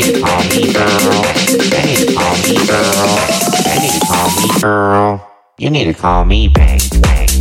Hey, Tommy girl. call me girl. Girl. You need to call me Bang Bang.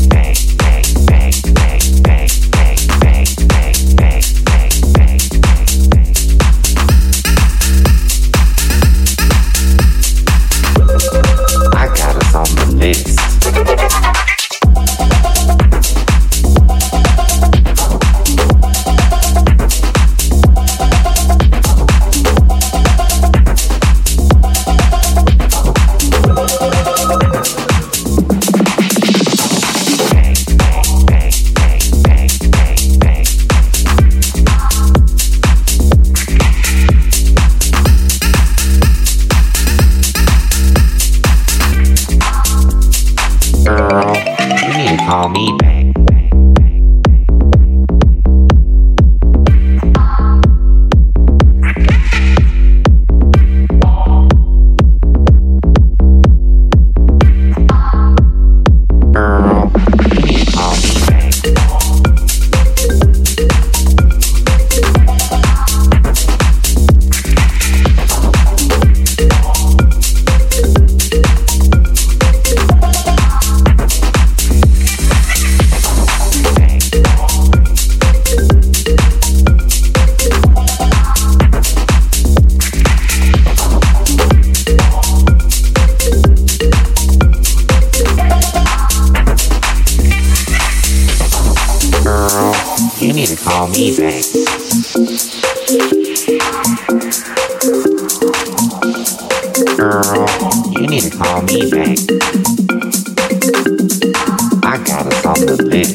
off the list.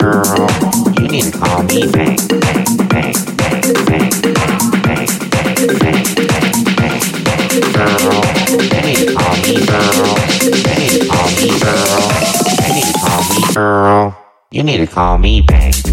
Girl, you need to call me back, back, back, back, back, back, back, back, back, back, Girl, need to call me girl. Need to call me girl. Need to call me girl. You need to call me back.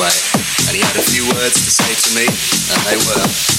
way. And he had a few words to say to me, and they were.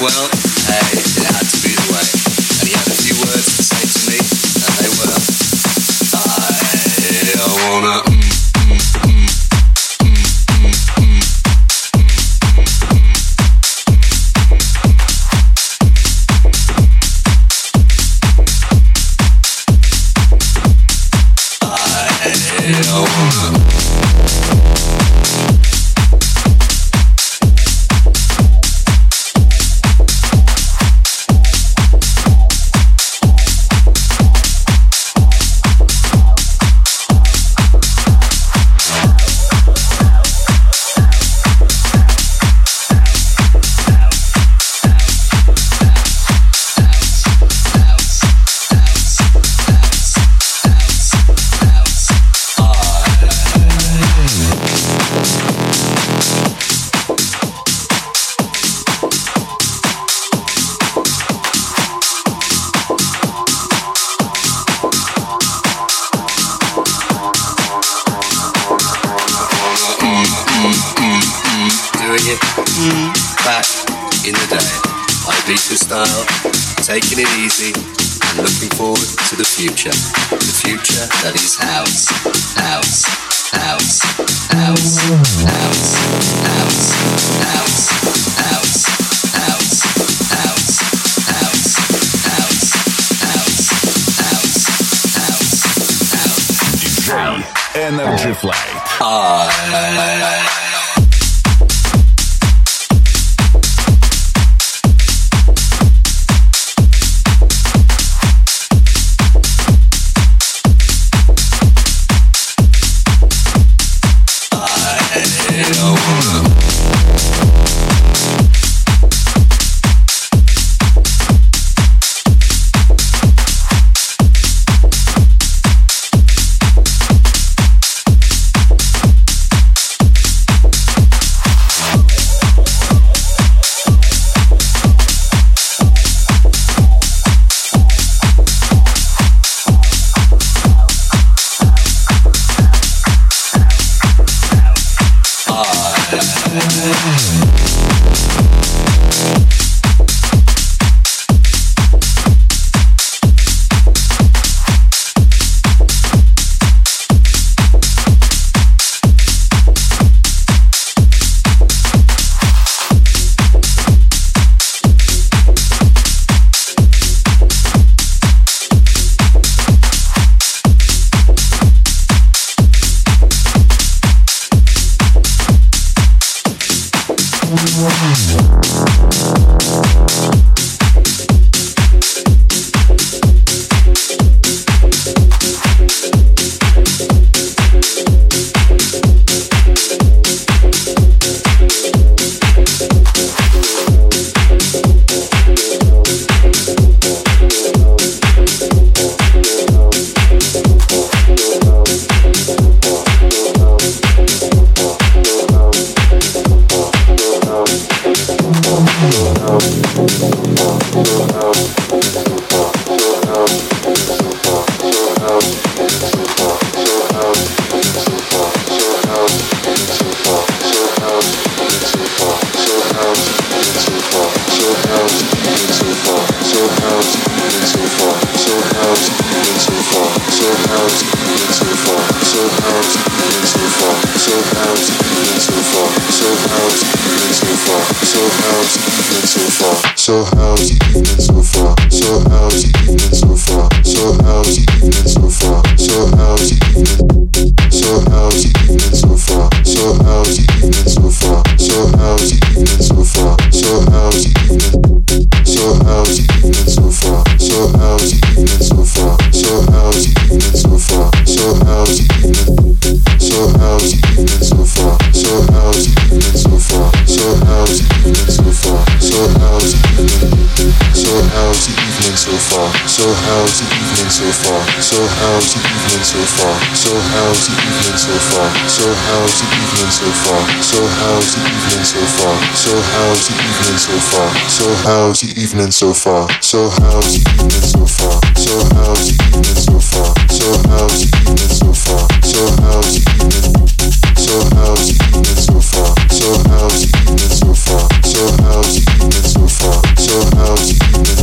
Well, how's the evening so far? So how's the evening so far? So how's the evening so far? So how's the evening so far? So how's the evening so far? So how's the evening so far? So how's the evening so far? So how's the evening so far? So how's the evening so far? So how's the evening? So how's the evening so far? So how's the evening so far? So how's the evening so far? So how's the evening?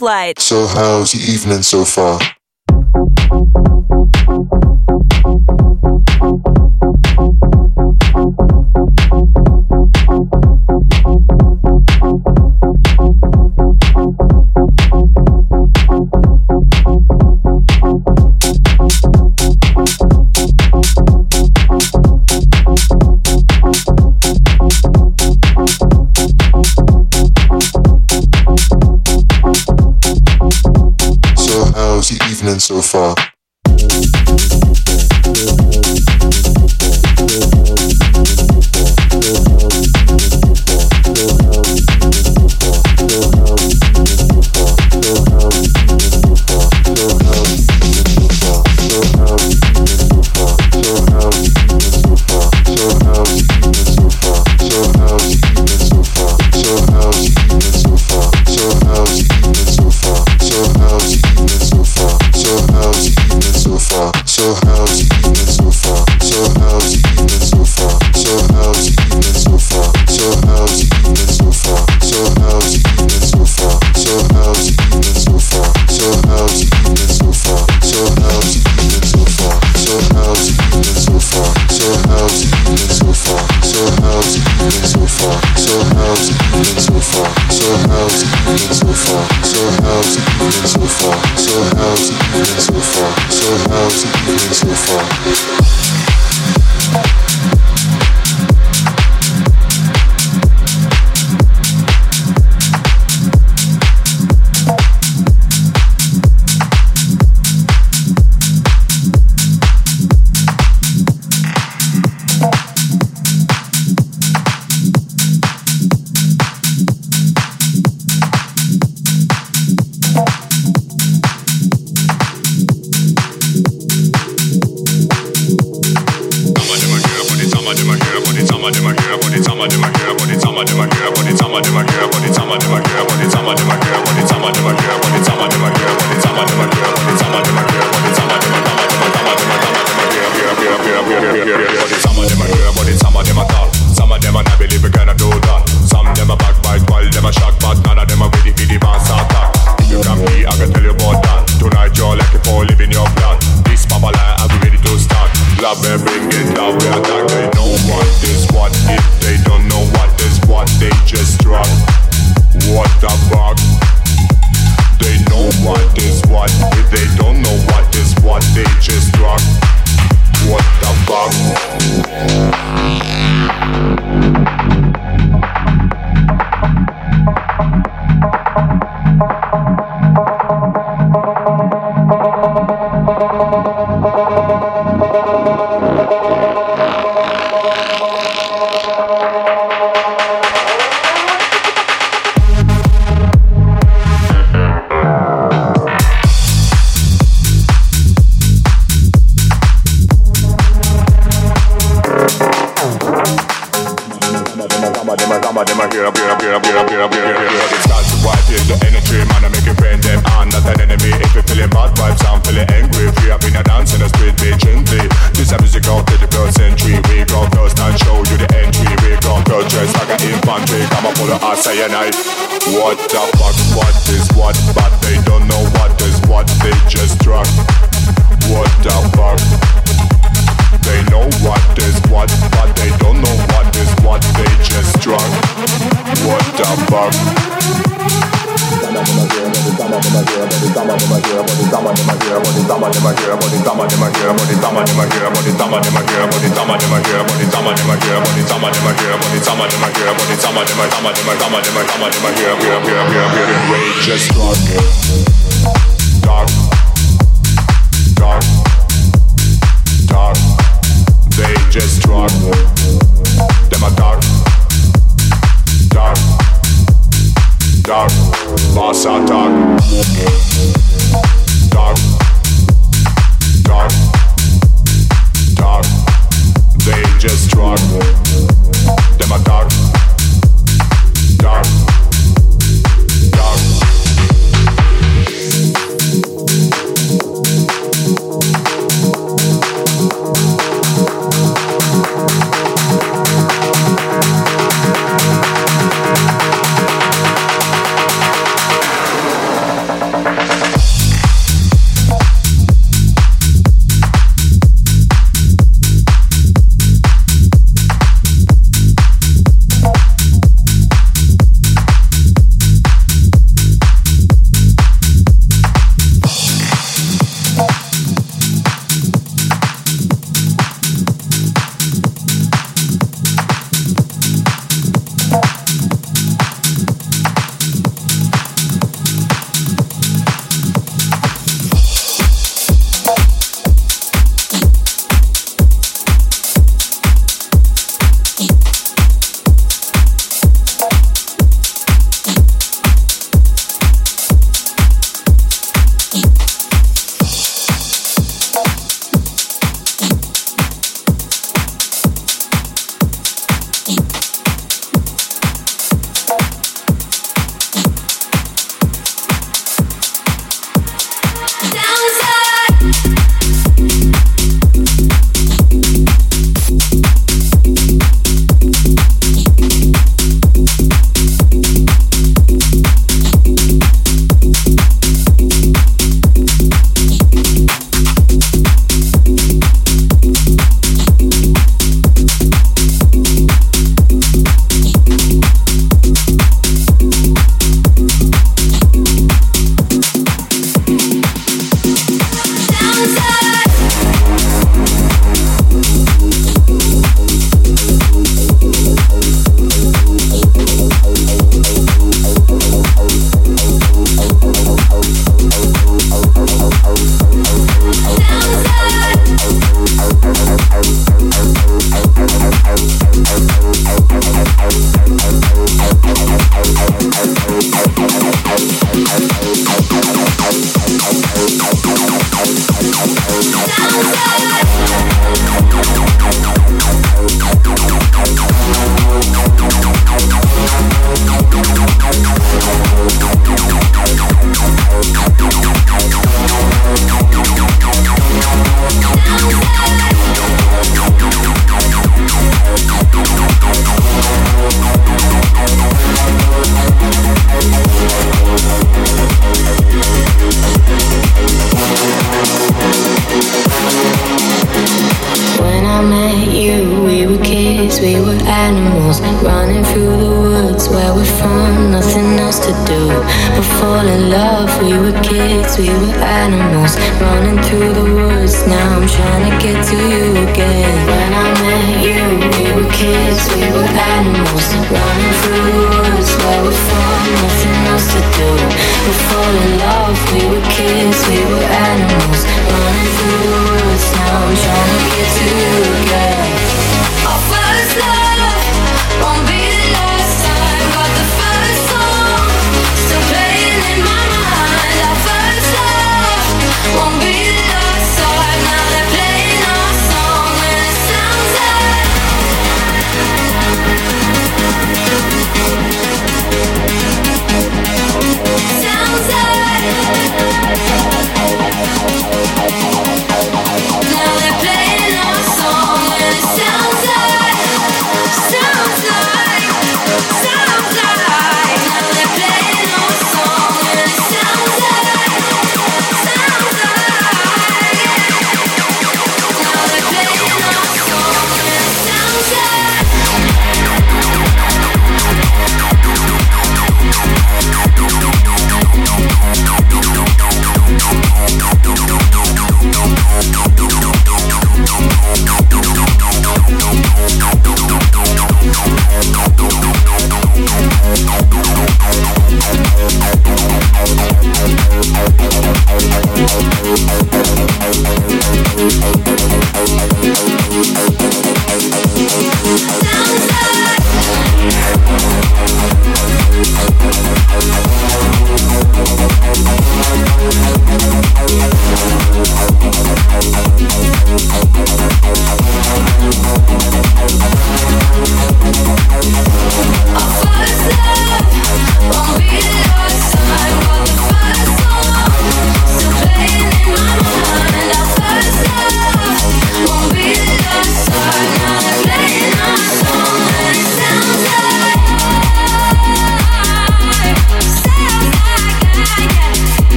Flight. So how's the evening so far?